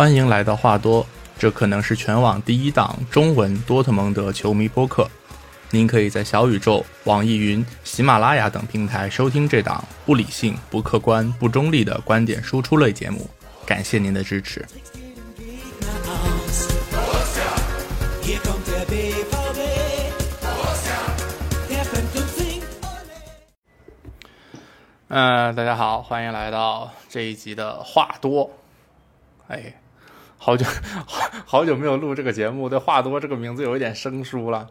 欢迎来到话多，这可能是全网第一档中文多特蒙德球迷播客。您可以在小宇宙、网易云、喜马拉雅等平台收听这档不理性、不客观、不中立的观点输出类节目。感谢您的支持。嗯，大家好，欢迎来到这一集的话多。哎，好久 好久没有录这个节目，对“话多”这个名字有一点生疏了。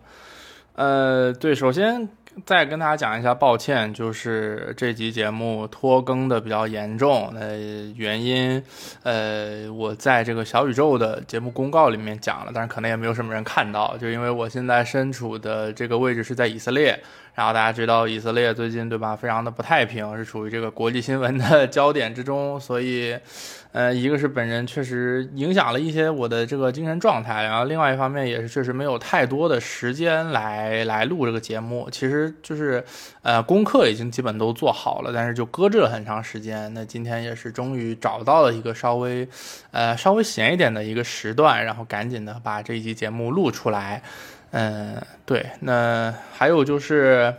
呃，对，首先再跟大家讲一下，抱歉，就是这集节目拖更的比较严重。呃原因，呃，我在这个小宇宙的节目公告里面讲了，但是可能也没有什么人看到，就因为我现在身处的这个位置是在以色列。然后大家知道以色列最近对吧，非常的不太平，是处于这个国际新闻的 焦点之中，所以，呃，一个是本人确实影响了一些我的这个精神状态，然后另外一方面也是确实没有太多的时间来来录这个节目，其实就是，呃，功课已经基本都做好了，但是就搁置了很长时间。那今天也是终于找到了一个稍微，呃，稍微闲一点的一个时段，然后赶紧的把这一期节目录出来。嗯，对，那还有就是，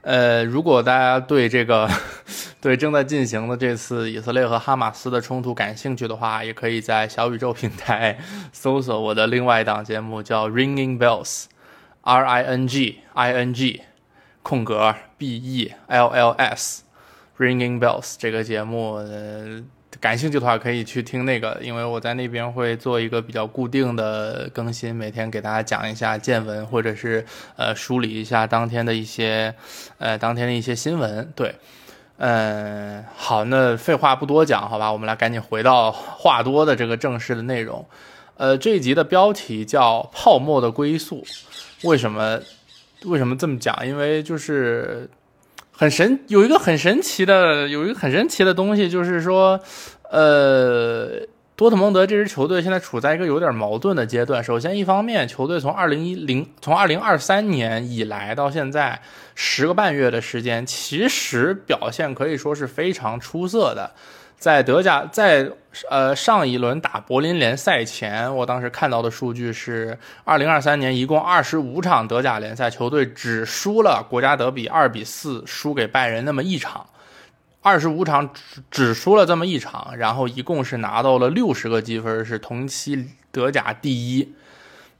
呃，如果大家对这个 对正在进行的这次以色列和哈马斯的冲突感兴趣的话，也可以在小宇宙平台 搜索我的另外一档节目，叫 Ringing Bells，R I N G I N G 空格 B E L L S，Ringing Bells 这个节目。呃感兴趣的话，可以去听那个，因为我在那边会做一个比较固定的更新，每天给大家讲一下见闻，或者是呃梳理一下当天的一些呃当天的一些新闻。对，嗯，好，那废话不多讲，好吧，我们来赶紧回到话多的这个正式的内容。呃，这一集的标题叫《泡沫的归宿》，为什么为什么这么讲？因为就是。很神，有一个很神奇的，有一个很神奇的东西，就是说，呃，多特蒙德这支球队现在处在一个有点矛盾的阶段。首先，一方面，球队从二零一零，从二零二三年以来到现在十个半月的时间，其实表现可以说是非常出色的。在德甲，在呃上一轮打柏林联赛前，我当时看到的数据是，二零二三年一共二十五场德甲联赛，球队只输了国家德比二比四输给拜仁那么一场，二十五场只只输了这么一场，然后一共是拿到了六十个积分，是同期德甲第一。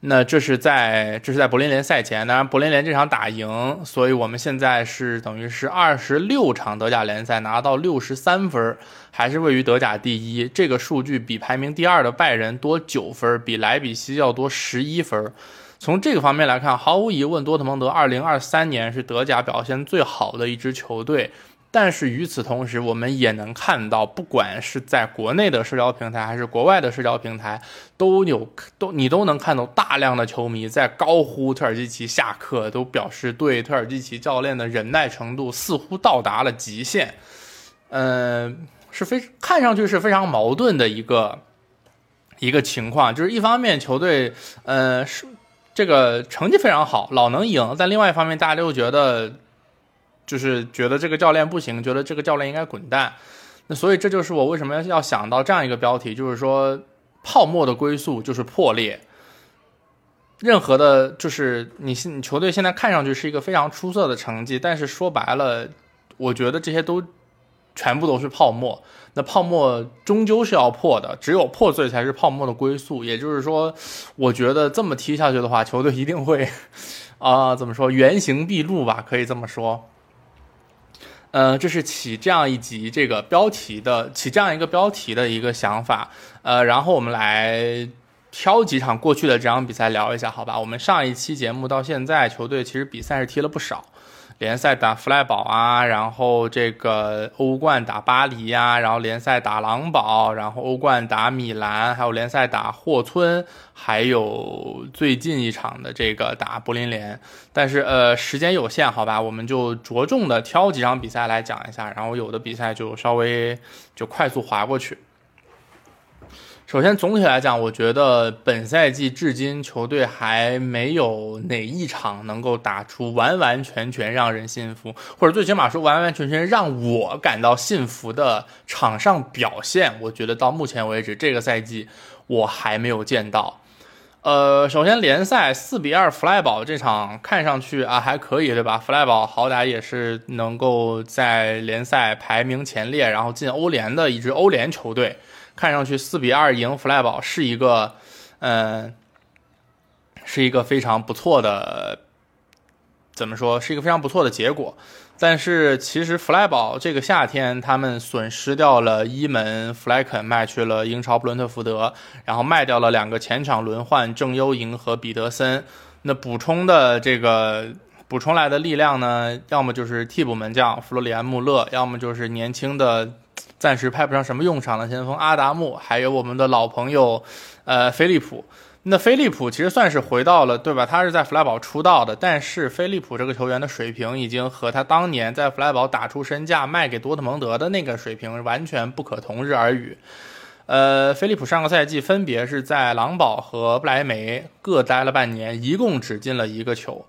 那这是在这是在柏林联赛前，当然柏林联这场打赢，所以我们现在是等于是二十六场德甲联赛拿到六十三分，还是位于德甲第一。这个数据比排名第二的拜仁多九分，比莱比锡要多十一分。从这个方面来看，毫无疑问，多特蒙德二零二三年是德甲表现最好的一支球队。但是与此同时，我们也能看到，不管是在国内的社交平台，还是国外的社交平台，都有都你都能看到大量的球迷在高呼特尔基奇下课，都表示对特尔基奇教练的忍耐程度似乎到达了极限。嗯，是非看上去是非常矛盾的一个一个情况，就是一方面球队呃是这个成绩非常好，老能赢，但另外一方面大家又觉得。就是觉得这个教练不行，觉得这个教练应该滚蛋，那所以这就是我为什么要想到这样一个标题，就是说泡沫的归宿就是破裂。任何的，就是你现球队现在看上去是一个非常出色的成绩，但是说白了，我觉得这些都全部都是泡沫。那泡沫终究是要破的，只有破碎才是泡沫的归宿。也就是说，我觉得这么踢下去的话，球队一定会 啊，怎么说原形毕露吧，可以这么说。呃，这是起这样一集这个标题的，起这样一个标题的一个想法。呃，然后我们来挑几场过去的这场比赛聊一下，好吧？我们上一期节目到现在，球队其实比赛是踢了不少。联赛打弗赖堡啊，然后这个欧冠打巴黎呀，然后联赛打狼堡，然后欧冠打米兰，还有联赛打霍村，还有最近一场的这个打柏林联。但是呃，时间有限，好吧，我们就着重的挑几场比赛来讲一下，然后有的比赛就稍微就快速划过去。首先，总体来讲，我觉得本赛季至今球队还没有哪一场能够打出完完全全让人信服，或者最起码说完完全全让我感到信服的场上表现。我觉得到目前为止，这个赛季我还没有见到。呃，首先联赛四比二弗莱堡这场看上去啊还可以，对吧？弗莱堡好歹也是能够在联赛排名前列，然后进欧联的一支欧联球队。看上去四比二赢弗莱堡是一个，嗯，是一个非常不错的，怎么说？是一个非常不错的结果。但是其实弗莱堡这个夏天他们损失掉了一门弗莱肯卖去了英超布伦特福德，然后卖掉了两个前场轮换郑优莹和彼得森。那补充的这个补充来的力量呢，要么就是替补门将弗洛里安穆勒，要么就是年轻的。暂时派不上什么用场的前锋阿达木，还有我们的老朋友，呃，菲利普。那菲利普其实算是回到了，对吧？他是在弗莱堡出道的，但是菲利普这个球员的水平已经和他当年在弗莱堡打出身价卖给多特蒙德的那个水平完全不可同日而语。呃，菲利普上个赛季分别是在狼堡和不莱梅各待了半年，一共只进了一个球。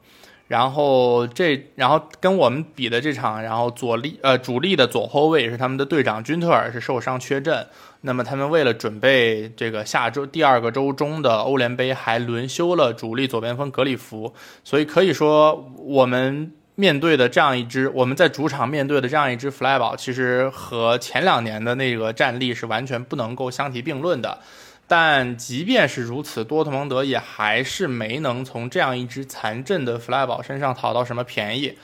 然后这，然后跟我们比的这场，然后左力呃主力的左后卫是他们的队长君特尔是受伤缺阵，那么他们为了准备这个下周第二个周中的欧联杯，还轮休了主力左边锋格里夫，所以可以说我们面对的这样一支我们在主场面对的这样一支弗莱堡，其实和前两年的那个战力是完全不能够相提并论的。但即便是如此，多特蒙德也还是没能从这样一支残阵的弗莱堡身上讨到什么便宜。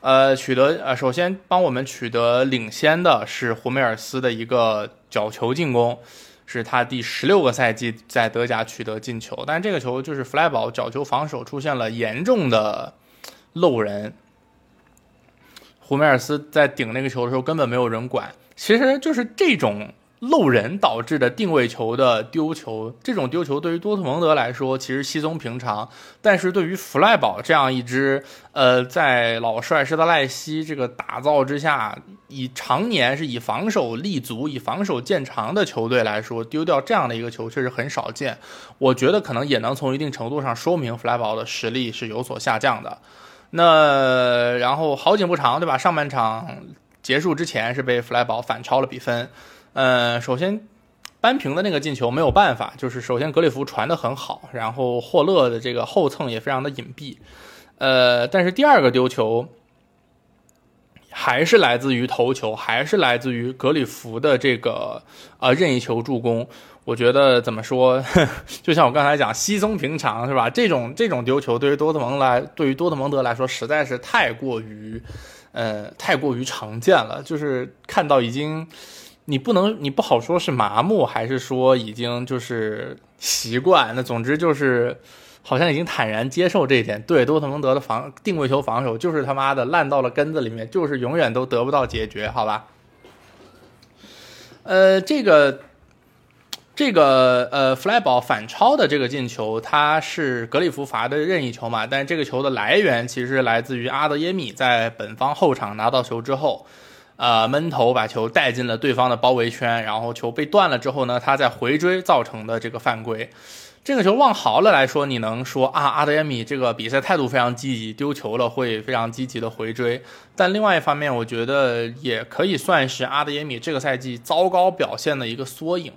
呃，取得呃，首先帮我们取得领先的是胡梅尔斯的一个角球进攻，是他第十六个赛季在德甲取得进球。但这个球就是弗莱堡角球防守出现了严重的漏人，胡梅尔斯在顶那个球的时候根本没有人管。其实就是这种。漏人导致的定位球的丢球，这种丢球对于多特蒙德来说其实稀松平常，但是对于弗赖堡这样一支，呃，在老帅施特赖西这个打造之下，以常年是以防守立足、以防守见长的球队来说，丢掉这样的一个球确实很少见。我觉得可能也能从一定程度上说明弗赖堡的实力是有所下降的。那然后好景不长，对吧？上半场结束之前是被弗莱堡反超了比分。呃，首先，扳平的那个进球没有办法，就是首先格里夫传的很好，然后霍勒的这个后蹭也非常的隐蔽，呃，但是第二个丢球还是来自于头球，还是来自于格里夫的这个呃任意球助攻。我觉得怎么说，就像我刚才讲，稀松平常是吧？这种这种丢球对于多特蒙来，对于多特蒙德来说实在是太过于呃太过于常见了，就是看到已经。你不能，你不好说是麻木，还是说已经就是习惯？那总之就是，好像已经坦然接受这一点。对，多特蒙德的防定位球防守就是他妈的烂到了根子里面，就是永远都得不到解决，好吧？呃，这个，这个，呃，弗莱堡反超的这个进球，它是格里夫罚的任意球嘛？但是这个球的来源其实来自于阿德耶米在本方后场拿到球之后。呃，闷头把球带进了对方的包围圈，然后球被断了之后呢，他在回追造成的这个犯规。这个球往好了来说，你能说啊，阿德耶米这个比赛态度非常积极，丢球了会非常积极的回追。但另外一方面，我觉得也可以算是阿德耶米这个赛季糟糕表现的一个缩影。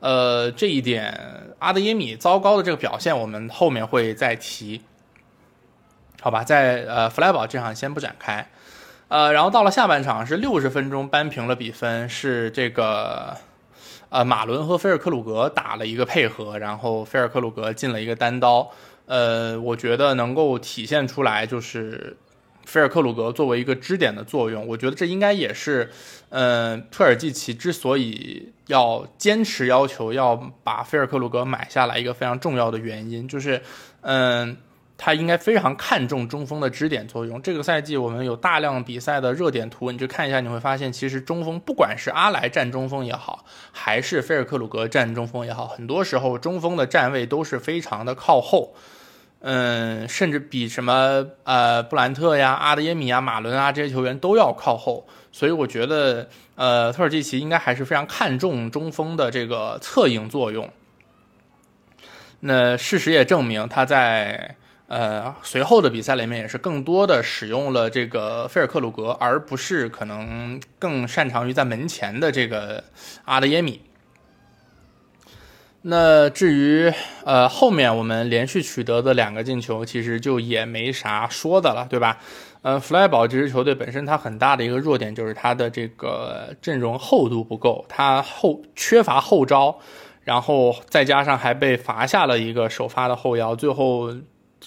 呃，这一点，阿德耶米糟糕的这个表现，我们后面会再提。好吧，在呃弗莱堡这场先不展开。呃，然后到了下半场是六十分钟扳平了比分，是这个，呃，马伦和菲尔克鲁格打了一个配合，然后菲尔克鲁格进了一个单刀，呃，我觉得能够体现出来就是菲尔克鲁格作为一个支点的作用，我觉得这应该也是，嗯，特尔季奇之所以要坚持要求要把菲尔克鲁格买下来一个非常重要的原因，就是，嗯。他应该非常看重中锋的支点作用。这个赛季我们有大量比赛的热点图，你去看一下，你会发现，其实中锋不管是阿莱站中锋也好，还是菲尔克鲁格站中锋也好，很多时候中锋的站位都是非常的靠后。嗯，甚至比什么呃布兰特呀、阿德耶米啊、马伦啊这些球员都要靠后。所以我觉得，呃，特尔季奇应该还是非常看重中锋的这个策应作用。那事实也证明，他在呃随后的比赛里面也是更多的使用了这个菲尔克鲁格，而不是可能更擅长于在门前的这个阿德耶米。那至于呃后面我们连续取得的两个进球，其实就也没啥说的了，对吧？呃，弗莱堡这支球队本身它很大的一个弱点就是它的这个阵容厚度不够，它后缺乏后招，然后再加上还被罚下了一个首发的后腰，最后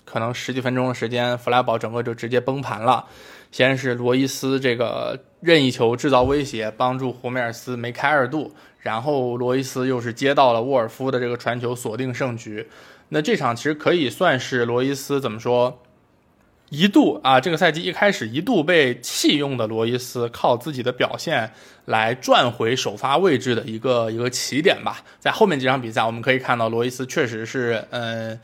可能十几分钟的时间，弗莱堡整个就直接崩盘了。先是罗伊斯这个任意球制造威胁，帮助胡梅尔斯梅开二度。然后罗伊斯又是接到了沃尔夫的这个传球，锁定胜局。那这场其实可以算是罗伊斯怎么说？一度啊，这个赛季一开始一度被弃用的罗伊斯，靠自己的表现来赚回首发位置的一个一个起点吧。在后面几场比赛，我们可以看到罗伊斯确实是，嗯，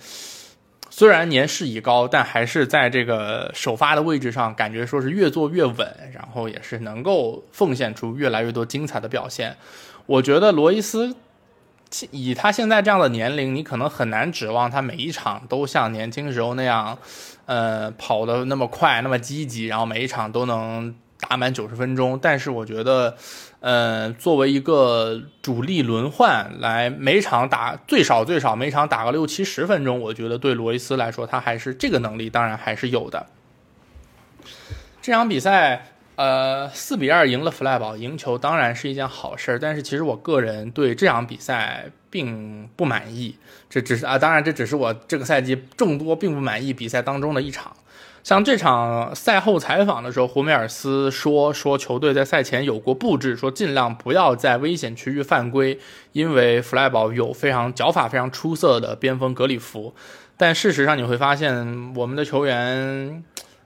虽然年事已高，但还是在这个首发的位置上，感觉说是越做越稳，然后也是能够奉献出越来越多精彩的表现。我觉得罗伊斯以他现在这样的年龄，你可能很难指望他每一场都像年轻时候那样，呃，跑的那么快、那么积极，然后每一场都能打满九十分钟。但是我觉得，呃，作为一个主力轮换来每场打最少最少每场打个六七十分钟，我觉得对罗伊斯来说，他还是这个能力，当然还是有的。这场比赛。呃，四比二赢了弗莱堡，赢球当然是一件好事。但是其实我个人对这场比赛并不满意，这只是啊，当然这只是我这个赛季众多并不满意比赛当中的一场。像这场赛后采访的时候，胡梅尔斯说说球队在赛前有过布置，说尽量不要在危险区域犯规，因为弗莱堡有非常脚法非常出色的边锋格里夫。但事实上你会发现，我们的球员。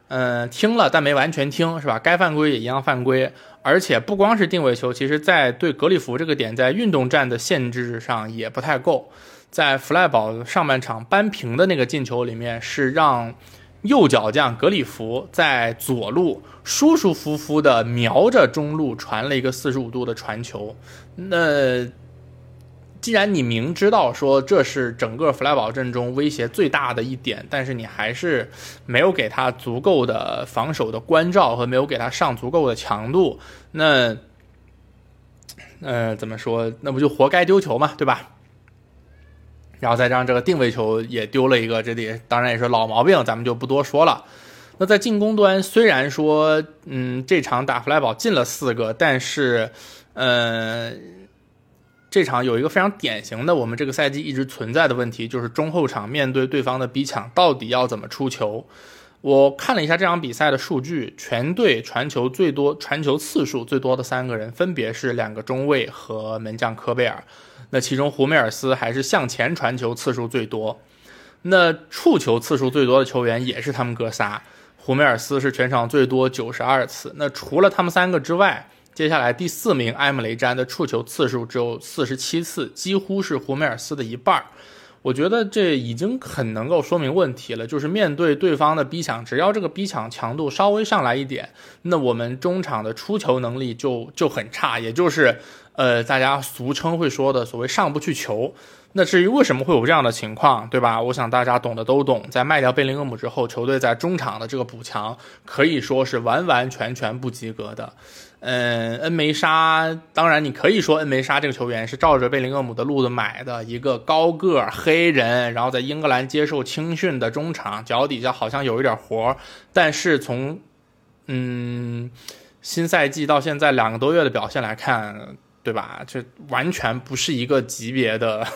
嗯，听了但没完全听，是吧？该犯规也一样犯规，而且不光是定位球，其实在对格里夫这个点，在运动战的限制上也不太够。在弗赖堡上半场扳平的那个进球里面，是让右脚将格里夫在左路舒舒服服的瞄着中路传了一个四十五度的传球，那。既然你明知道说这是整个弗莱堡阵中威胁最大的一点，但是你还是没有给他足够的防守的关照和没有给他上足够的强度，那，呃，怎么说？那不就活该丢球嘛，对吧？然后再让这个定位球也丢了一个，这里当然也是老毛病，咱们就不多说了。那在进攻端，虽然说，嗯，这场打弗莱堡进了四个，但是，呃。这场有一个非常典型的，我们这个赛季一直存在的问题，就是中后场面对对方的逼抢，到底要怎么出球？我看了一下这场比赛的数据，全队传球最多、传球次数最多的三个人，分别是两个中卫和门将科贝尔。那其中胡梅尔斯还是向前传球次数最多。那触球次数最多的球员也是他们哥仨，胡梅尔斯是全场最多九十二次。那除了他们三个之外，接下来第四名埃姆雷詹的触球次数只有四十七次，几乎是胡梅尔斯的一半儿。我觉得这已经很能够说明问题了，就是面对对方的逼抢，只要这个逼抢强度稍微上来一点，那我们中场的出球能力就就很差，也就是呃大家俗称会说的所谓上不去球。那至于为什么会有这样的情况，对吧？我想大家懂的都懂。在卖掉贝林厄姆之后，球队在中场的这个补强可以说是完完全全不及格的。嗯，恩梅沙，当然你可以说恩梅沙这个球员是照着贝林厄姆的路子买的，一个高个黑人，然后在英格兰接受青训的中场，脚底下好像有一点活但是从嗯新赛季到现在两个多月的表现来看，对吧？这完全不是一个级别的。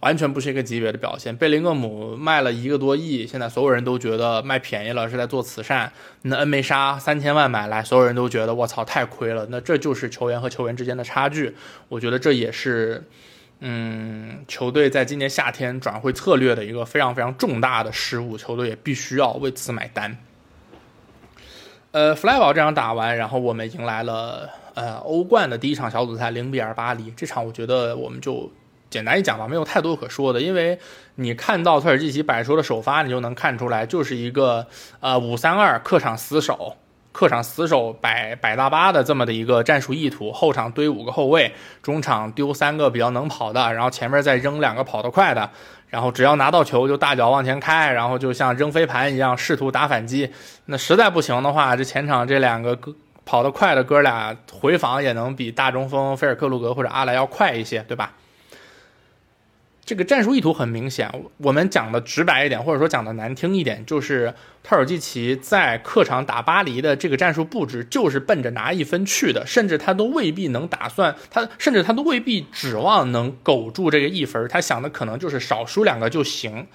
完全不是一个级别的表现。贝林厄姆卖了一个多亿，现在所有人都觉得卖便宜了，是在做慈善。那恩梅沙三千万买来，所有人都觉得我操太亏了。那这就是球员和球员之间的差距。我觉得这也是，嗯，球队在今年夏天转会策略的一个非常非常重大的失误，球队也必须要为此买单。呃，弗莱堡这场打完，然后我们迎来了呃欧冠的第一场小组赛，零比二巴黎。这场我觉得我们就。简单一讲吧，没有太多可说的，因为你看到特尔季奇摆出的首发，你就能看出来，就是一个呃五三二客场死守，客场死守摆摆大巴的这么的一个战术意图，后场堆五个后卫，中场丢三个比较能跑的，然后前面再扔两个跑得快的，然后只要拿到球就大脚往前开，然后就像扔飞盘一样试图打反击。那实在不行的话，这前场这两个跑得快的哥俩回防也能比大中锋菲尔克鲁格或者阿莱要快一些，对吧？这个战术意图很明显，我们讲的直白一点，或者说讲的难听一点，就是特尔季奇在客场打巴黎的这个战术布置，就是奔着拿一分去的，甚至他都未必能打算，他甚至他都未必指望能苟住这个一分，他想的可能就是少输两个就行。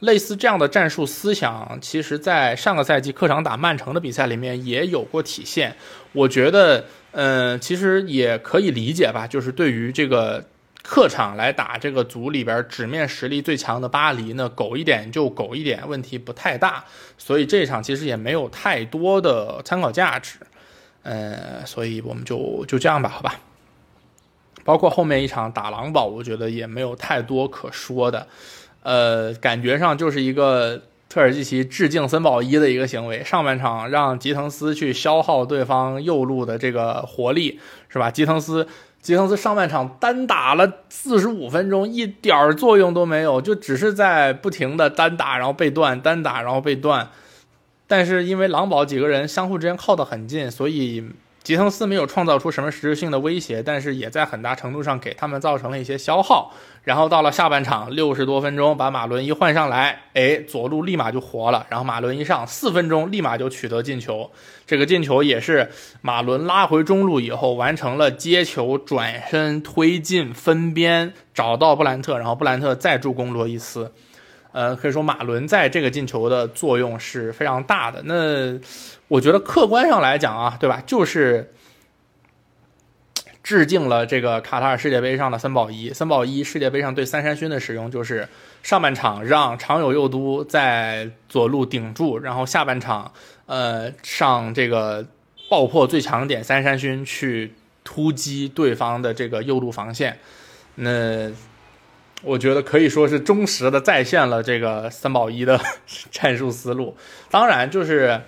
类似这样的战术思想，其实在上个赛季客场打曼城的比赛里面也有过体现。我觉得，嗯，其实也可以理解吧，就是对于这个。客场来打这个组里边纸面实力最强的巴黎呢，苟一点就苟一点，问题不太大。所以这场其实也没有太多的参考价值，呃，所以我们就就这样吧，好吧。包括后面一场打狼堡，我觉得也没有太多可说的，呃，感觉上就是一个特尔季奇致敬森保一的一个行为。上半场让吉滕斯去消耗对方右路的这个活力，是吧？吉滕斯。吉滕斯上半场单打了四十五分钟，一点儿作用都没有，就只是在不停的单打，然后被断，单打然后被断。但是因为狼堡几个人相互之间靠得很近，所以。吉滕斯没有创造出什么实质性的威胁，但是也在很大程度上给他们造成了一些消耗。然后到了下半场六十多分钟，把马伦一换上来，哎，左路立马就活了。然后马伦一上四分钟，立马就取得进球。这个进球也是马伦拉回中路以后完成了接球、转身、推进、分边，找到布兰特，然后布兰特再助攻罗伊斯。呃，可以说马伦在这个进球的作用是非常大的。那我觉得客观上来讲啊，对吧？就是致敬了这个卡塔尔世界杯上的森保一。森保一世界杯上对三山勋的使用，就是上半场让常有右都在左路顶住，然后下半场呃上这个爆破最强点三山勋去突击对方的这个右路防线。那。我觉得可以说是忠实的再现了这个三保一的 战术思路。当然，就是，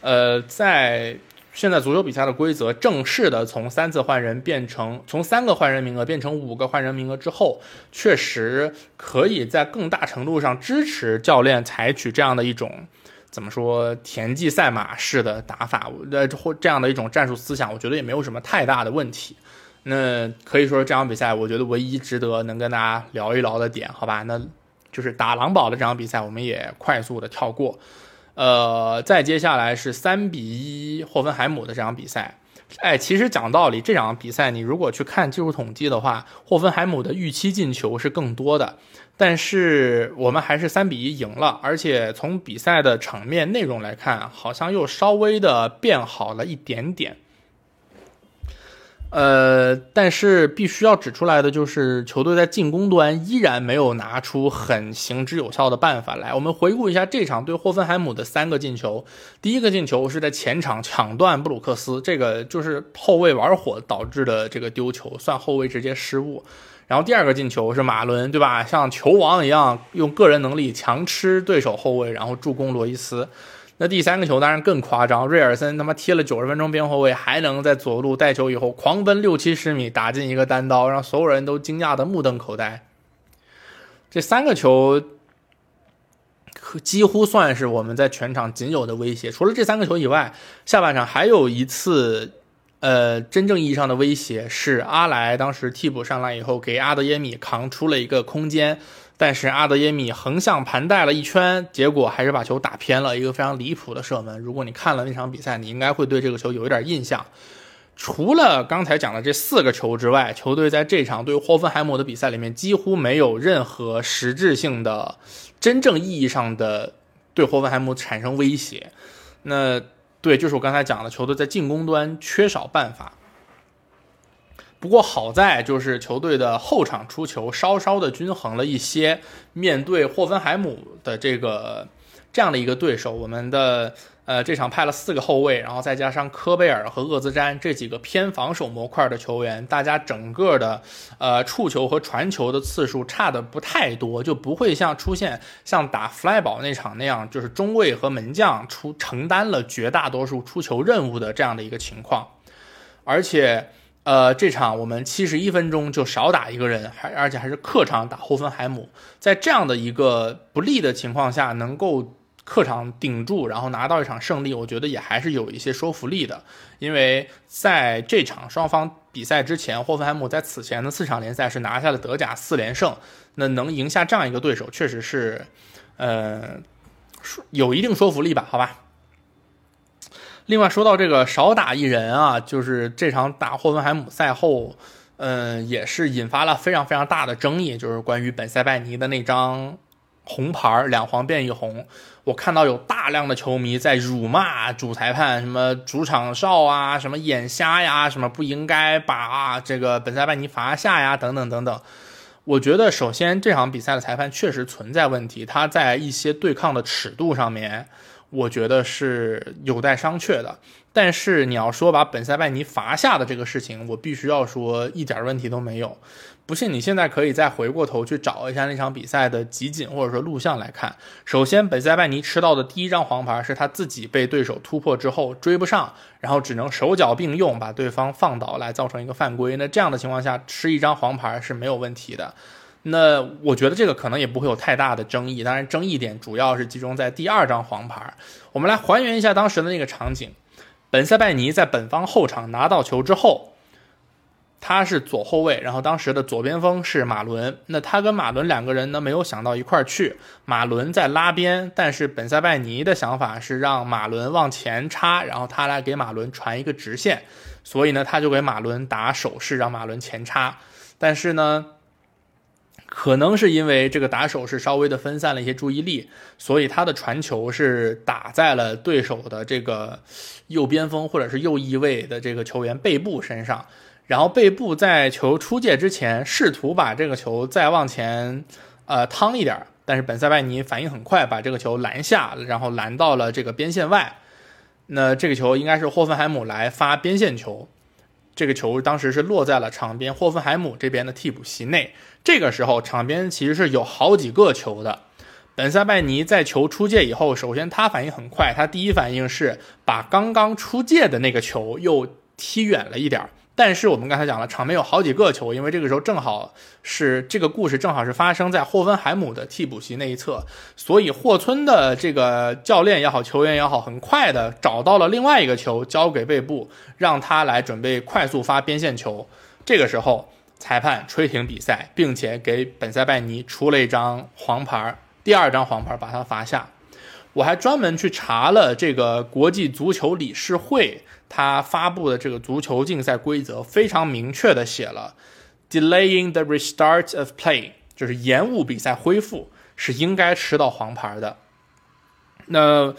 呃，在现在足球比赛的规则正式的从三次换人变成从三个换人名额变成五个换人名额之后，确实可以在更大程度上支持教练采取这样的一种怎么说田忌赛马式的打法，呃，或这样的一种战术思想，我觉得也没有什么太大的问题。那可以说这场比赛，我觉得唯一值得能跟大家聊一聊的点，好吧？那就是打狼堡的这场比赛，我们也快速的跳过。呃，再接下来是三比一霍芬海姆的这场比赛。哎，其实讲道理，这场比赛你如果去看技术统计的话，霍芬海姆的预期进球是更多的，但是我们还是三比一赢了，而且从比赛的场面内容来看，好像又稍微的变好了一点点。呃，但是必须要指出来的就是，球队在进攻端依然没有拿出很行之有效的办法来。我们回顾一下这场对霍芬海姆的三个进球，第一个进球是在前场抢断布鲁克斯，这个就是后卫玩火导致的这个丢球，算后卫直接失误。然后第二个进球是马伦，对吧？像球王一样用个人能力强吃对手后卫，然后助攻罗伊斯。那第三个球当然更夸张，瑞尔森他妈踢了九十分钟边后卫，还能在左路带球以后狂奔六七十米打进一个单刀，让所有人都惊讶的目瞪口呆。这三个球几乎算是我们在全场仅有的威胁。除了这三个球以外，下半场还有一次，呃，真正意义上的威胁是阿莱当时替补上来以后，给阿德耶米扛出了一个空间。但是阿德耶米横向盘带了一圈，结果还是把球打偏了，一个非常离谱的射门。如果你看了那场比赛，你应该会对这个球有一点印象。除了刚才讲的这四个球之外，球队在这场对霍芬海姆的比赛里面几乎没有任何实质性的、真正意义上的对霍芬海姆产生威胁。那对，就是我刚才讲的，球队在进攻端缺少办法。不过好在就是球队的后场出球稍稍的均衡了一些。面对霍芬海姆的这个这样的一个对手，我们的呃，这场派了四个后卫，然后再加上科贝尔和厄兹詹这几个偏防守模块的球员，大家整个的呃触球和传球的次数差的不太多，就不会像出现像打弗莱堡那场那样，就是中卫和门将出承担了绝大多数出球任务的这样的一个情况。而且，呃，这场我们七十一分钟就少打一个人，还而且还是客场打霍芬海姆，在这样的一个不利的情况下，能够。客场顶住，然后拿到一场胜利，我觉得也还是有一些说服力的。因为在这场双方比赛之前，霍芬海姆在此前的四场联赛是拿下了德甲四连胜，那能赢下这样一个对手，确实是，呃，有一定说服力吧？好吧。另外说到这个少打一人啊，就是这场打霍芬海姆赛后，嗯，也是引发了非常非常大的争议，就是关于本塞拜尼的那张。红牌两黄变一红，我看到有大量的球迷在辱骂主裁判，什么主场哨啊，什么眼瞎呀，什么不应该把这个本塞拜尼罚下呀，等等等等。我觉得首先这场比赛的裁判确实存在问题，他在一些对抗的尺度上面，我觉得是有待商榷的。但是你要说把本塞拜尼罚下的这个事情，我必须要说一点问题都没有。不信，你现在可以再回过头去找一下那场比赛的集锦或者说录像来看。首先，本塞拜尼吃到的第一张黄牌是他自己被对手突破之后追不上，然后只能手脚并用把对方放倒来造成一个犯规。那这样的情况下吃一张黄牌是没有问题的。那我觉得这个可能也不会有太大的争议。当然，争议点主要是集中在第二张黄牌。我们来还原一下当时的那个场景：本塞拜尼在本方后场拿到球之后。他是左后卫，然后当时的左边锋是马伦。那他跟马伦两个人呢，没有想到一块儿去。马伦在拉边，但是本塞拜尼的想法是让马伦往前插，然后他来给马伦传一个直线。所以呢，他就给马伦打手势，让马伦前插。但是呢，可能是因为这个打手是稍微的分散了一些注意力，所以他的传球是打在了对手的这个右边锋或者是右翼位的这个球员背部身上。然后背部在球出界之前，试图把这个球再往前，呃，趟一点但是本塞拜尼反应很快，把这个球拦下，然后拦到了这个边线外。那这个球应该是霍芬海姆来发边线球，这个球当时是落在了场边霍芬海姆这边的替补席内。这个时候场边其实是有好几个球的。本塞拜尼在球出界以后，首先他反应很快，他第一反应是把刚刚出界的那个球又踢远了一点但是我们刚才讲了，场面有好几个球，因为这个时候正好是这个故事正好是发生在霍芬海姆的替补席那一侧，所以霍村的这个教练也好，球员也好，很快的找到了另外一个球，交给贝布，让他来准备快速发边线球。这个时候，裁判吹停比赛，并且给本塞拜尼出了一张黄牌，第二张黄牌把他罚下。我还专门去查了这个国际足球理事会。他发布的这个足球竞赛规则非常明确的写了，delaying the restart of play 就是延误比赛恢复是应该吃到黄牌的。那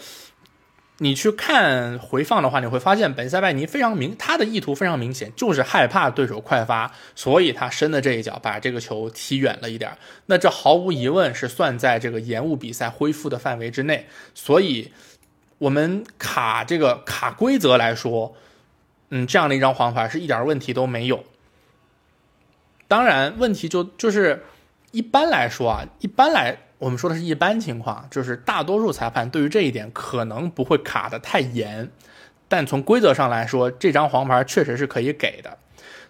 你去看回放的话，你会发现本塞拜尼非常明，他的意图非常明显，就是害怕对手快发，所以他伸的这一脚把这个球踢远了一点。那这毫无疑问是算在这个延误比赛恢复的范围之内，所以。我们卡这个卡规则来说，嗯，这样的一张黄牌是一点问题都没有。当然，问题就就是一般来说啊，一般来我们说的是一般情况，就是大多数裁判对于这一点可能不会卡的太严，但从规则上来说，这张黄牌确实是可以给的。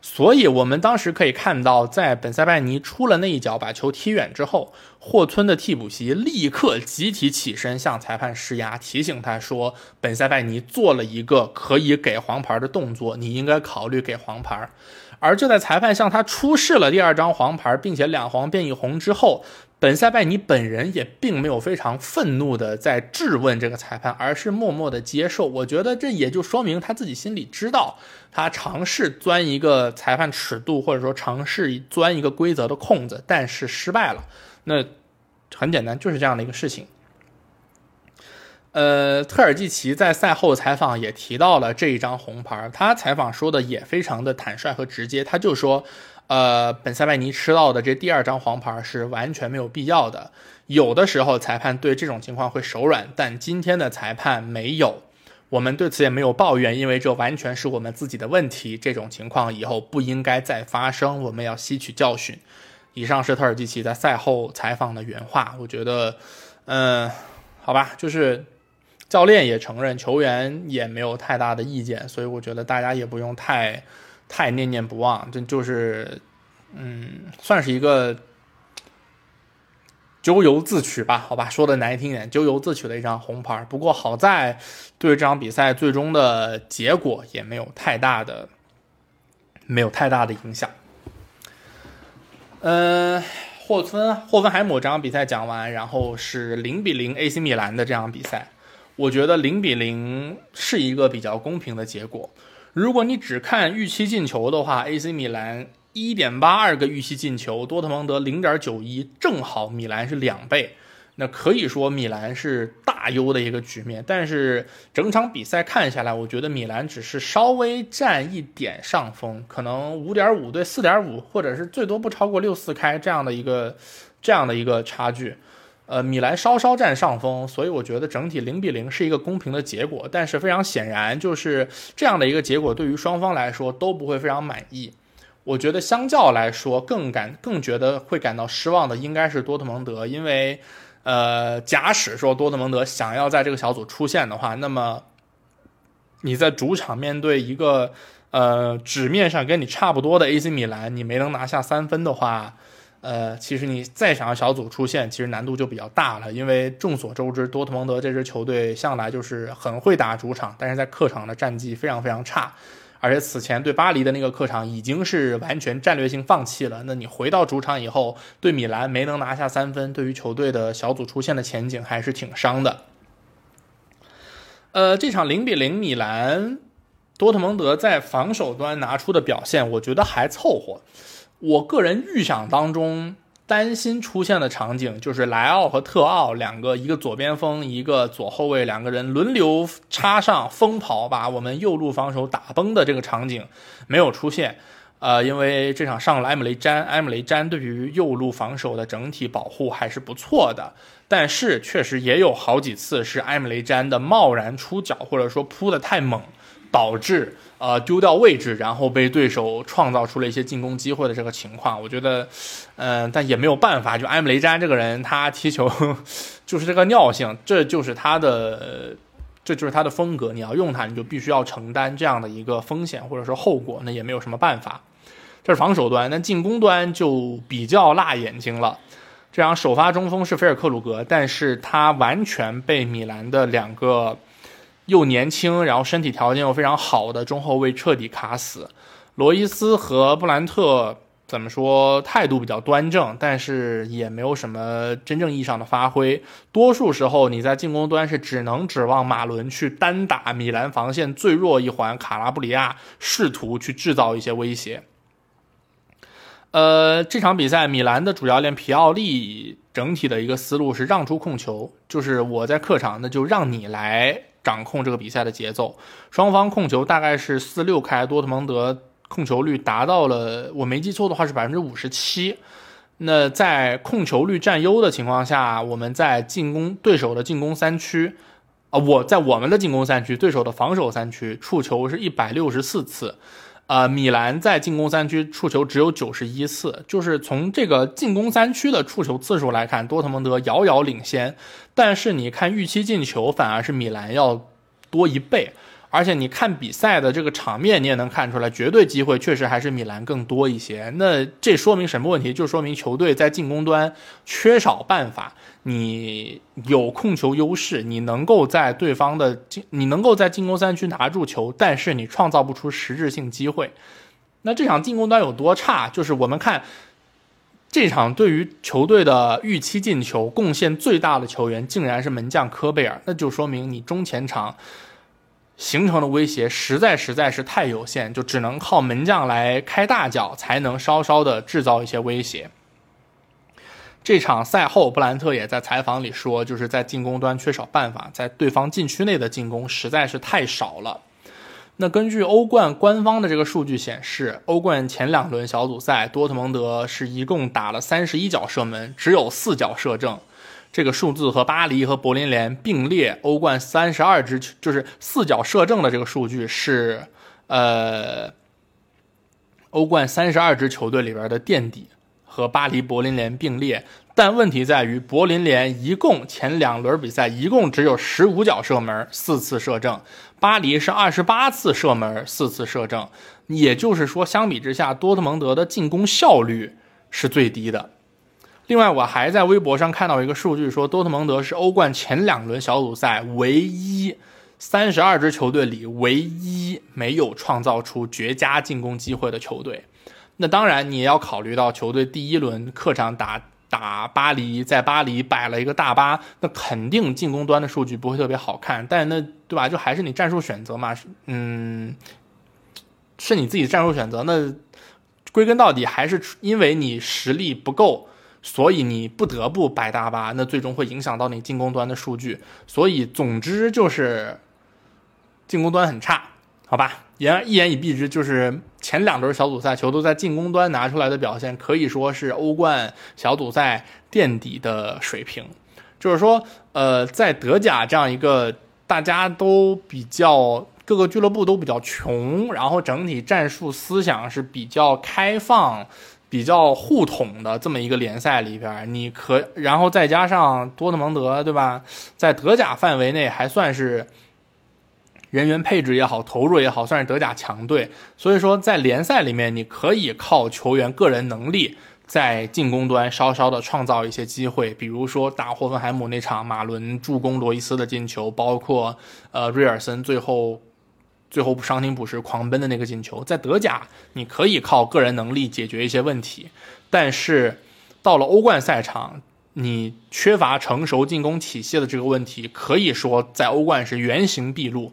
所以，我们当时可以看到，在本塞拜尼出了那一脚把球踢远之后，霍村的替补席立刻集体起身向裁判施压，提醒他说：“本塞拜尼做了一个可以给黄牌的动作，你应该考虑给黄牌。”而就在裁判向他出示了第二张黄牌，并且两黄变一红之后。本塞拜尼本人也并没有非常愤怒的在质问这个裁判，而是默默的接受。我觉得这也就说明他自己心里知道，他尝试钻一个裁判尺度，或者说尝试钻一个规则的空子，但是失败了。那很简单，就是这样的一个事情。呃，特尔季奇在赛后采访也提到了这一张红牌，他采访说的也非常的坦率和直接，他就说。呃，本塞拜尼吃到的这第二张黄牌是完全没有必要的。有的时候裁判对这种情况会手软，但今天的裁判没有。我们对此也没有抱怨，因为这完全是我们自己的问题。这种情况以后不应该再发生，我们要吸取教训。以上是特尔基奇在赛后采访的原话。我觉得，嗯，好吧，就是教练也承认，球员也没有太大的意见，所以我觉得大家也不用太太念念不忘。这就是，嗯，算是一个。咎由自取吧，好吧，说的难听点，咎由自取的一张红牌。不过好在对这场比赛最终的结果也没有太大的，没有太大的影响。嗯，霍芬霍芬海姆这场比赛讲完，然后是零比零 AC 米兰的这场比赛，我觉得零比零是一个比较公平的结果。如果你只看预期进球的话，AC 米兰。一点八二个预期进球，多特蒙德零点九一，正好米兰是两倍，那可以说米兰是大优的一个局面。但是整场比赛看下来，我觉得米兰只是稍微占一点上风，可能五点五对四点五，或者是最多不超过六四开这样的一个这样的一个差距。呃，米兰稍稍占上风，所以我觉得整体零比零是一个公平的结果。但是非常显然，就是这样的一个结果对于双方来说都不会非常满意。我觉得相较来说，更感更觉得会感到失望的应该是多特蒙德，因为，呃，假使说多特蒙德想要在这个小组出线的话，那么你在主场面对一个呃纸面上跟你差不多的 AC 米兰，你没能拿下三分的话，呃，其实你再想要小组出线，其实难度就比较大了。因为众所周知，多特蒙德这支球队向来就是很会打主场，但是在客场的战绩非常非常差。而且此前对巴黎的那个客场已经是完全战略性放弃了。那你回到主场以后，对米兰没能拿下三分，对于球队的小组出线的前景还是挺伤的。呃，这场零比零米兰，多特蒙德在防守端拿出的表现，我觉得还凑合。我个人预想当中。担心出现的场景就是莱奥和特奥两个，一个左边锋，一个左后卫，两个人轮流插上疯跑，把我们右路防守打崩的这个场景没有出现。呃，因为这场上了埃姆雷詹，埃姆雷詹对于右路防守的整体保护还是不错的，但是确实也有好几次是埃姆雷詹的贸然出脚，或者说扑的太猛。导致呃丢掉位置，然后被对手创造出了一些进攻机会的这个情况，我觉得，嗯，但也没有办法。就埃姆雷詹这个人，他踢球就是这个尿性，这就是他的，这就是他的风格。你要用他，你就必须要承担这样的一个风险或者说后果，那也没有什么办法。这是防守端，那进攻端就比较辣眼睛了。这样首发中锋是菲尔克鲁格，但是他完全被米兰的两个。又年轻，然后身体条件又非常好的中后卫彻底卡死。罗伊斯和布兰特怎么说态度比较端正，但是也没有什么真正意义上的发挥。多数时候你在进攻端是只能指望马伦去单打米兰防线最弱一环卡拉布里亚，试图去制造一些威胁。呃，这场比赛米兰的主教练皮奥利整体的一个思路是让出控球，就是我在客场那就让你来。掌控这个比赛的节奏，双方控球大概是四六开，多特蒙德控球率达到了，我没记错的话是百分之五十七。那在控球率占优的情况下，我们在进攻对手的进攻三区，啊，我在我们的进攻三区，对手的防守三区触球是一百六十四次。呃，米兰在进攻三区触球只有九十一次，就是从这个进攻三区的触球次数来看，多特蒙德遥遥领先。但是你看预期进球，反而是米兰要多一倍。而且你看比赛的这个场面，你也能看出来，绝对机会确实还是米兰更多一些。那这说明什么问题？就说明球队在进攻端缺少办法。你有控球优势，你能够在对方的进，你能够在进攻三区拿住球，但是你创造不出实质性机会。那这场进攻端有多差？就是我们看这场对于球队的预期进球贡献最大的球员，竟然是门将科贝尔，那就说明你中前场。形成的威胁实在实在是太有限，就只能靠门将来开大脚，才能稍稍的制造一些威胁。这场赛后，布兰特也在采访里说，就是在进攻端缺少办法，在对方禁区内的进攻实在是太少了。那根据欧冠官方的这个数据显示，欧冠前两轮小组赛，多特蒙德是一共打了三十一脚射门，只有四脚射正。这个数字和巴黎和柏林联并列欧冠三十二支，就是四脚射正的这个数据是呃欧冠三十二支球队里边的垫底，和巴黎柏林联并列。但问题在于，柏林联一共前两轮比赛一共只有十五脚射门，四次射正；巴黎是二十八次射门，四次射正。也就是说，相比之下，多特蒙德的进攻效率是最低的。另外，我还在微博上看到一个数据，说多特蒙德是欧冠前两轮小组赛唯一三十二支球队里唯一没有创造出绝佳进攻机会的球队。那当然，你也要考虑到球队第一轮客场打。打巴黎，在巴黎摆了一个大巴，那肯定进攻端的数据不会特别好看。但那对吧？就还是你战术选择嘛，嗯，是你自己战术选择。那归根到底还是因为你实力不够，所以你不得不摆大巴，那最终会影响到你进攻端的数据。所以总之就是进攻端很差，好吧？言一言以蔽之，就是前两轮小组赛球队在进攻端拿出来的表现，可以说是欧冠小组赛垫底的水平。就是说，呃，在德甲这样一个大家都比较各个俱乐部都比较穷，然后整体战术思想是比较开放、比较互统的这么一个联赛里边，你可然后再加上多特蒙德，对吧？在德甲范围内还算是。人员配置也好，投入也好，算是德甲强队。所以说，在联赛里面，你可以靠球员个人能力，在进攻端稍稍的创造一些机会。比如说打霍芬海姆那场，马伦助攻罗伊斯的进球，包括呃瑞尔森最后最后伤停补时狂奔的那个进球。在德甲，你可以靠个人能力解决一些问题，但是到了欧冠赛场，你缺乏成熟进攻体系的这个问题，可以说在欧冠是原形毕露。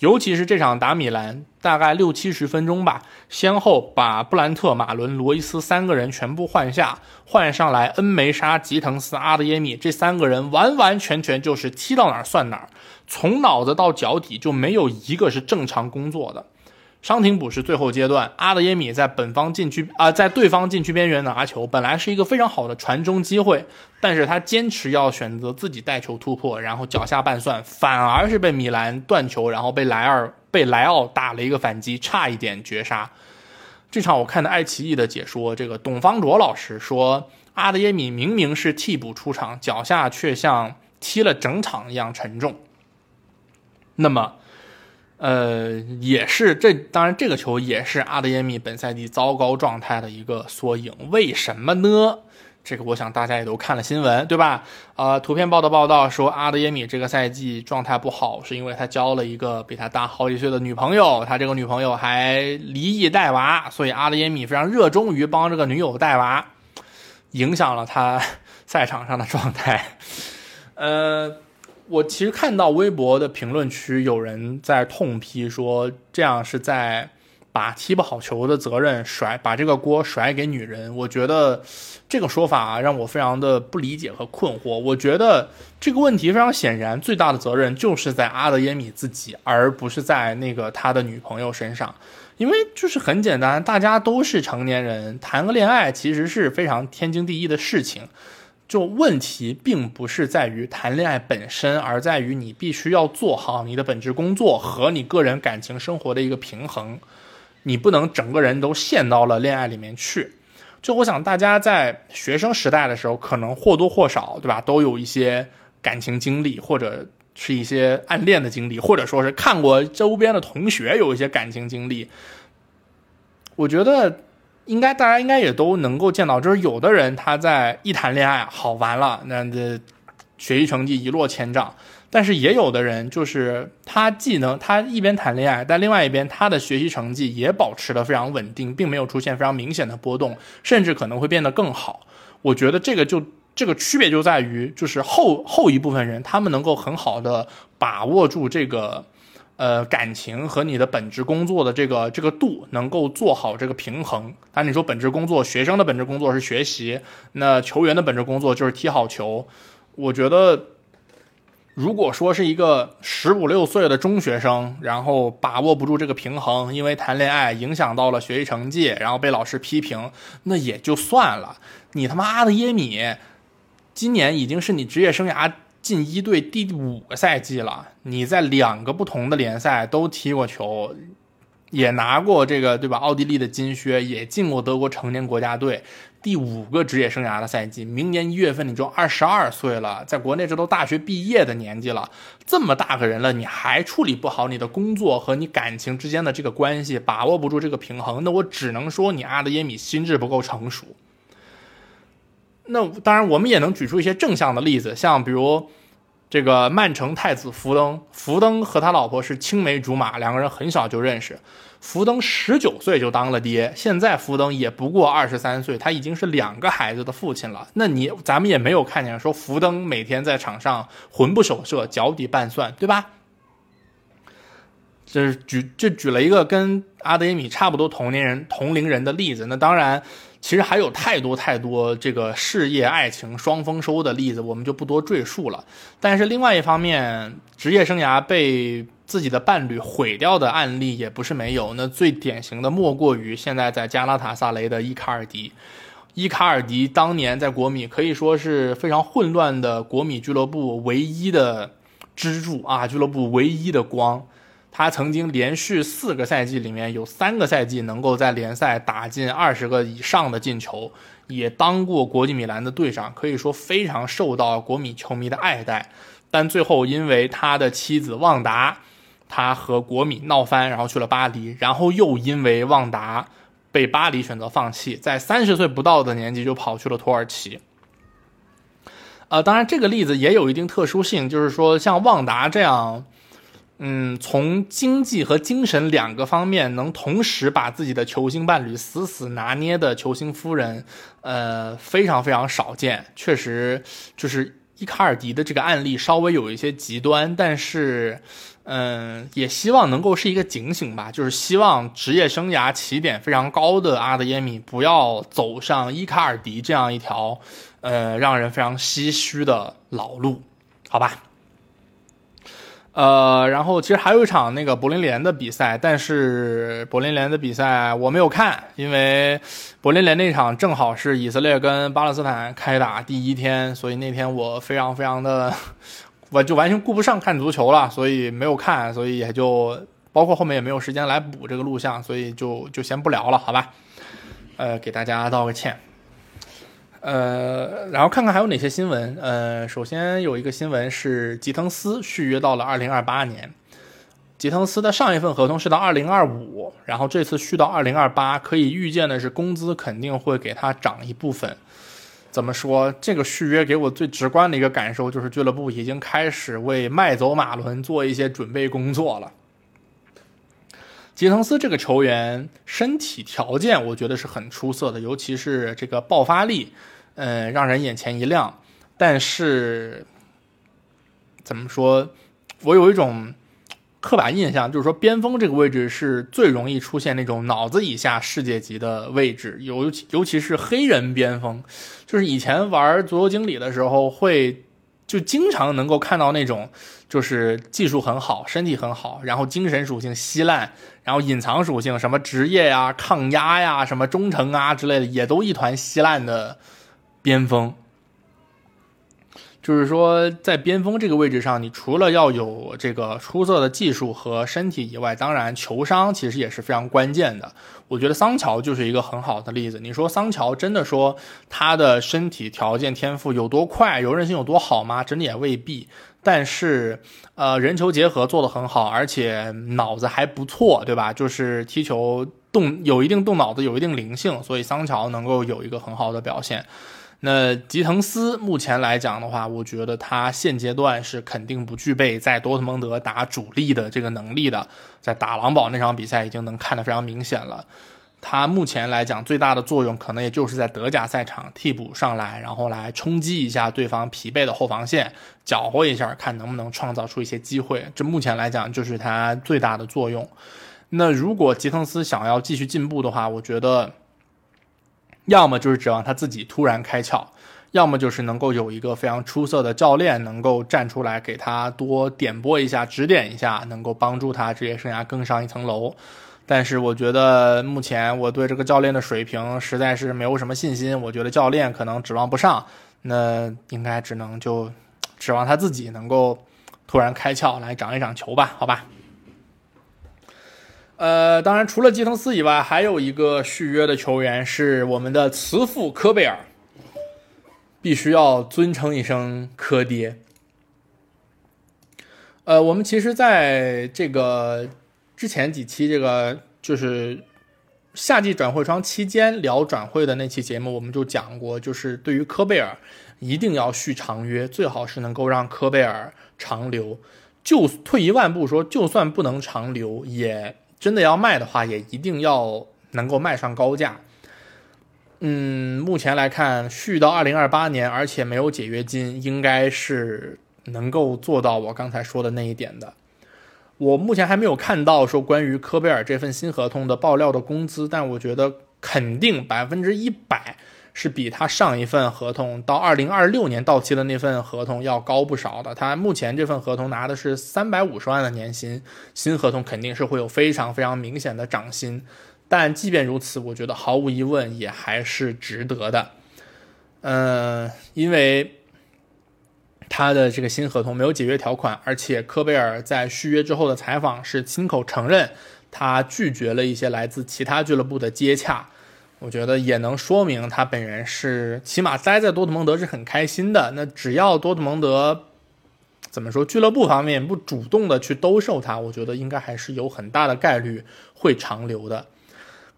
尤其是这场打米兰，大概六七十分钟吧，先后把布兰特、马伦、罗伊斯三个人全部换下，换上来恩梅沙、吉滕斯、阿德耶米这三个人，完完全全就是踢到哪儿算哪儿，从脑子到脚底就没有一个是正常工作的。伤停补时最后阶段，阿德耶米在本方禁区啊，在对方禁区边缘拿球，本来是一个非常好的传中机会，但是他坚持要选择自己带球突破，然后脚下半算，反而是被米兰断球，然后被莱尔被莱奥打了一个反击，差一点绝杀。这场我看的爱奇艺的解说，这个董方卓老师说，阿德耶米明明是替补出场，脚下却像踢了整场一样沉重。那么。呃，也是这，当然这个球也是阿德耶米本赛季糟糕状态的一个缩影。为什么呢？这个我想大家也都看了新闻，对吧？呃，图片报的报道说阿德耶米这个赛季状态不好，是因为他交了一个比他大好几岁的女朋友，他这个女朋友还离异带娃，所以阿德耶米非常热衷于帮这个女友带娃，影响了他 赛场上的状态。呃。我其实看到微博的评论区有人在痛批说，这样是在把踢不好球的责任甩，把这个锅甩给女人。我觉得这个说法让我非常的不理解和困惑。我觉得这个问题非常显然，最大的责任就是在阿德耶米自己，而不是在那个他的女朋友身上。因为就是很简单，大家都是成年人，谈个恋爱其实是非常天经地义的事情。就问题并不是在于谈恋爱本身，而在于你必须要做好你的本职工作和你个人感情生活的一个平衡，你不能整个人都陷到了恋爱里面去。就我想，大家在学生时代的时候，可能或多或少，对吧，都有一些感情经历，或者是一些暗恋的经历，或者说是看过周边的同学有一些感情经历。我觉得。应该大家应该也都能够见到，就是有的人他在一谈恋爱好完了，那这学习成绩一落千丈；但是也有的人就是他既能他一边谈恋爱，但另外一边他的学习成绩也保持的非常稳定，并没有出现非常明显的波动，甚至可能会变得更好。我觉得这个就这个区别就在于，就是后后一部分人他们能够很好的把握住这个。呃，感情和你的本职工作的这个这个度能够做好这个平衡。那你说本职工作，学生的本职工作是学习，那球员的本职工作就是踢好球。我觉得，如果说是一个十五六岁的中学生，然后把握不住这个平衡，因为谈恋爱影响到了学习成绩，然后被老师批评，那也就算了。你他妈的耶米！今年已经是你职业生涯进一队第五个赛季了，你在两个不同的联赛都踢过球，也拿过这个对吧？奥地利的金靴，也进过德国成年国家队。第五个职业生涯的赛季，明年一月份你就二十二岁了，在国内这都大学毕业的年纪了，这么大个人了，你还处理不好你的工作和你感情之间的这个关系，把握不住这个平衡，那我只能说你阿德耶米心智不够成熟。那当然，我们也能举出一些正向的例子，像比如这个曼城太子福登，福登和他老婆是青梅竹马，两个人很小就认识。福登十九岁就当了爹，现在福登也不过二十三岁，他已经是两个孩子的父亲了。那你咱们也没有看见说福登每天在场上魂不守舍、脚底拌蒜，对吧？这是举这举了一个跟阿德耶米差不多同年人同龄人的例子。那当然，其实还有太多太多这个事业爱情双丰收的例子，我们就不多赘述了。但是另外一方面，职业生涯被。自己的伴侣毁掉的案例也不是没有，那最典型的莫过于现在在加拉塔萨雷的伊卡尔迪。伊卡尔迪当年在国米可以说是非常混乱的国米俱乐部唯一的支柱啊，俱乐部唯一的光。他曾经连续四个赛季里面有三个赛季能够在联赛打进二十个以上的进球，也当过国际米兰的队长，可以说非常受到国米球迷的爱戴。但最后因为他的妻子旺达。他和国米闹翻，然后去了巴黎，然后又因为旺达被巴黎选择放弃，在三十岁不到的年纪就跑去了土耳其。呃，当然这个例子也有一定特殊性，就是说像旺达这样，嗯，从经济和精神两个方面能同时把自己的球星伴侣死死拿捏的球星夫人，呃，非常非常少见。确实，就是伊卡尔迪的这个案例稍微有一些极端，但是。嗯，也希望能够是一个警醒吧，就是希望职业生涯起点非常高的阿德耶米不要走上伊卡尔迪这样一条，呃，让人非常唏嘘的老路，好吧？呃，然后其实还有一场那个柏林联的比赛，但是柏林联的比赛我没有看，因为柏林联那场正好是以色列跟巴勒斯坦开打第一天，所以那天我非常非常的。我就完全顾不上看足球了，所以没有看，所以也就包括后面也没有时间来补这个录像，所以就就先不聊了，好吧？呃，给大家道个歉。呃，然后看看还有哪些新闻。呃，首先有一个新闻是吉滕斯续约到了二零二八年，吉滕斯的上一份合同是到二零二五，然后这次续到二零二八，可以预见的是工资肯定会给他涨一部分。怎么说？这个续约给我最直观的一个感受就是，俱乐部已经开始为卖走马伦做一些准备工作了。吉滕斯这个球员身体条件，我觉得是很出色的，尤其是这个爆发力，嗯，让人眼前一亮。但是，怎么说？我有一种。刻板印象就是说，边锋这个位置是最容易出现那种脑子以下世界级的位置，尤其尤其是黑人边锋，就是以前玩足球经理的时候，会就经常能够看到那种，就是技术很好，身体很好，然后精神属性稀烂，然后隐藏属性什么职业呀、抗压呀、什么忠诚啊之类的，也都一团稀烂的边锋。就是说，在边锋这个位置上，你除了要有这个出色的技术和身体以外，当然球商其实也是非常关键的。我觉得桑乔就是一个很好的例子。你说桑乔真的说他的身体条件、天赋有多快、柔韧性有多好吗？真的也未必。但是，呃，人球结合做得很好，而且脑子还不错，对吧？就是踢球动有一定动脑子，有一定灵性，所以桑乔能够有一个很好的表现。那吉滕斯目前来讲的话，我觉得他现阶段是肯定不具备在多特蒙德打主力的这个能力的。在打狼堡那场比赛已经能看得非常明显了。他目前来讲最大的作用，可能也就是在德甲赛场替补上来，然后来冲击一下对方疲惫的后防线，搅和一下，看能不能创造出一些机会。这目前来讲就是他最大的作用。那如果吉滕斯想要继续进步的话，我觉得。要么就是指望他自己突然开窍，要么就是能够有一个非常出色的教练能够站出来给他多点拨一下、指点一下，能够帮助他职业生涯更上一层楼。但是我觉得目前我对这个教练的水平实在是没有什么信心，我觉得教练可能指望不上。那应该只能就指望他自己能够突然开窍来长一长球吧，好吧。呃，当然除了基滕斯以外，还有一个续约的球员是我们的慈父科贝尔，必须要尊称一声科爹。呃，我们其实在这个之前几期，这个就是夏季转会窗期间聊转会的那期节目，我们就讲过，就是对于科贝尔一定要续长约，最好是能够让科贝尔长留。就退一万步说，就算不能长留，也。真的要卖的话，也一定要能够卖上高价。嗯，目前来看，续到二零二八年，而且没有解约金，应该是能够做到我刚才说的那一点的。我目前还没有看到说关于科贝尔这份新合同的爆料的工资，但我觉得肯定百分之一百。是比他上一份合同到二零二六年到期的那份合同要高不少的。他目前这份合同拿的是三百五十万的年薪，新合同肯定是会有非常非常明显的涨薪。但即便如此，我觉得毫无疑问也还是值得的。嗯，因为他的这个新合同没有解约条款，而且科贝尔在续约之后的采访是亲口承认他拒绝了一些来自其他俱乐部的接洽。我觉得也能说明他本人是起码待在多特蒙德是很开心的。那只要多特蒙德怎么说，俱乐部方面不主动的去兜售他，我觉得应该还是有很大的概率会长留的。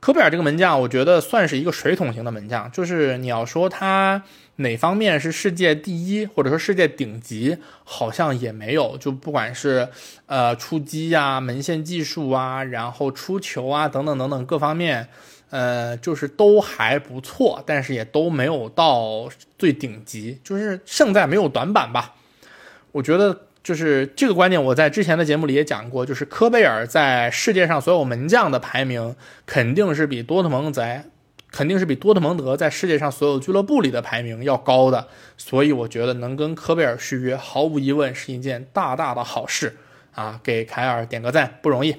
科贝尔这个门将，我觉得算是一个水桶型的门将，就是你要说他哪方面是世界第一或者说世界顶级，好像也没有。就不管是呃出击啊、门线技术啊、然后出球啊等等等等各方面。呃，就是都还不错，但是也都没有到最顶级，就是胜在没有短板吧。我觉得就是这个观点，我在之前的节目里也讲过，就是科贝尔在世界上所有门将的排名，肯定是比多特蒙在，肯定是比多特蒙德在世界上所有俱乐部里的排名要高的。所以我觉得能跟科贝尔续约，毫无疑问是一件大大的好事啊！给凯尔点个赞，不容易。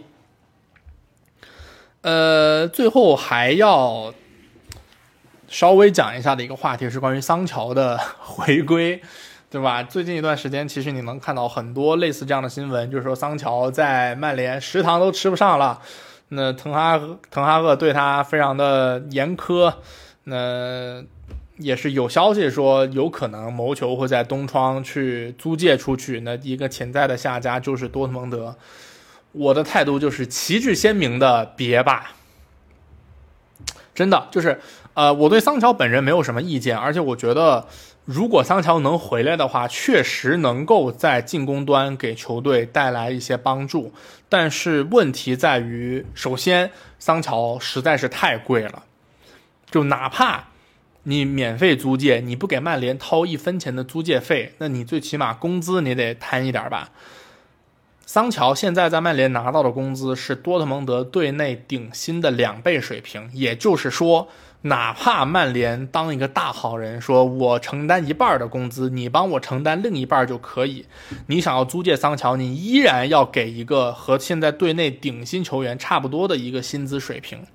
呃，最后还要稍微讲一下的一个话题是关于桑乔的回归，对吧？最近一段时间，其实你能看到很多类似这样的新闻，就是说桑乔在曼联食堂都吃不上了，那滕哈滕哈赫对他非常的严苛，那也是有消息说有可能谋求会在东窗去租借出去，那一个潜在的下家就是多特蒙德。我的态度就是旗帜鲜明的别吧，真的就是，呃，我对桑乔本人没有什么意见，而且我觉得，如果桑乔能回来的话，确实能够在进攻端给球队带来一些帮助。但是问题在于，首先桑乔实在是太贵了，就哪怕你免费租借，你不给曼联掏一分钱的租借费，那你最起码工资你得摊一点吧。桑乔现在在曼联拿到的工资是多特蒙德队内顶薪的两倍水平，也就是说，哪怕曼联当一个大好人，说我承担一半的工资，你帮我承担另一半就可以。你想要租借桑乔，你依然要给一个和现在队内顶薪球员差不多的一个薪资水平。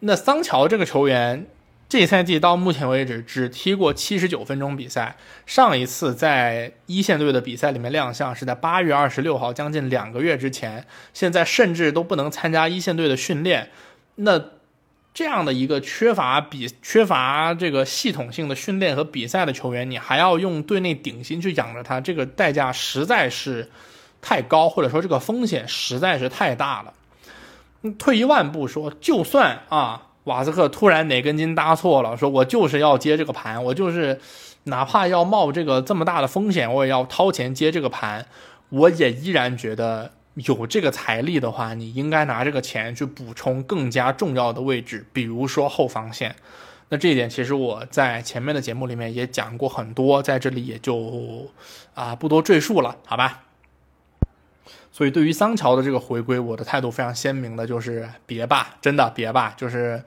那桑乔这个球员。这赛季到目前为止只踢过七十九分钟比赛，上一次在一线队的比赛里面亮相是在八月二十六号，将近两个月之前。现在甚至都不能参加一线队的训练，那这样的一个缺乏比缺乏这个系统性的训练和比赛的球员，你还要用队内顶薪去养着他，这个代价实在是太高，或者说这个风险实在是太大了。退一万步说，就算啊。瓦斯克突然哪根筋搭错了，说我就是要接这个盘，我就是哪怕要冒这个这么大的风险，我也要掏钱接这个盘。我也依然觉得有这个财力的话，你应该拿这个钱去补充更加重要的位置，比如说后防线。那这一点其实我在前面的节目里面也讲过很多，在这里也就啊不多赘述了，好吧？所以，对于桑乔的这个回归，我的态度非常鲜明的，就是别吧，真的别吧。就是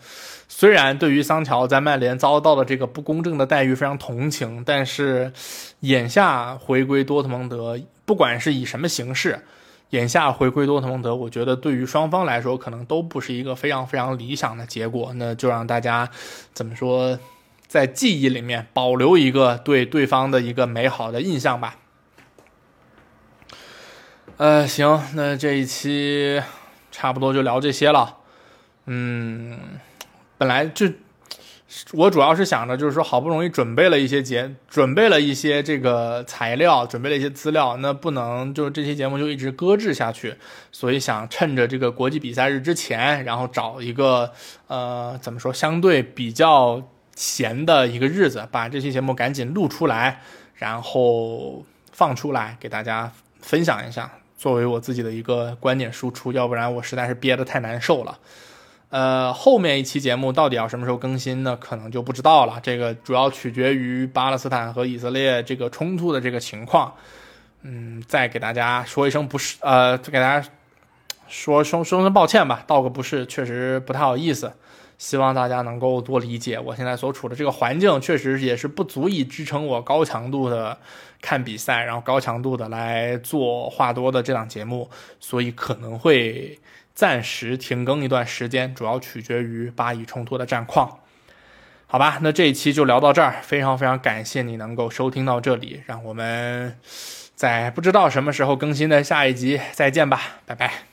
虽然对于桑乔在曼联遭到的这个不公正的待遇非常同情，但是眼下回归多特蒙德，不管是以什么形式，眼下回归多特蒙德，我觉得对于双方来说，可能都不是一个非常非常理想的结果。那就让大家怎么说，在记忆里面保留一个对对方的一个美好的印象吧。呃，行，那这一期差不多就聊这些了。嗯，本来就。我主要是想着，就是说，好不容易准备了一些节，准备了一些这个材料，准备了一些资料，那不能就这期节目就一直搁置下去，所以想趁着这个国际比赛日之前，然后找一个呃，怎么说，相对比较闲的一个日子，把这期节目赶紧录出来，然后放出来给大家分享一下，作为我自己的一个观点输出，要不然我实在是憋得太难受了。呃，后面一期节目到底要什么时候更新呢？可能就不知道了。这个主要取决于巴勒斯坦和以色列这个冲突的这个情况。嗯，再给大家说一声不是，呃，给大家说说说声抱歉吧，道个不是，确实不太好意思。希望大家能够多理解，我现在所处的这个环境，确实也是不足以支撑我高强度的看比赛，然后高强度的来做话多的这档节目，所以可能会。暂时停更一段时间，主要取决于巴以冲突的战况。好吧，那这一期就聊到这儿，非常非常感谢你能够收听到这里，让我们在不知道什么时候更新的下一集再见吧，拜拜。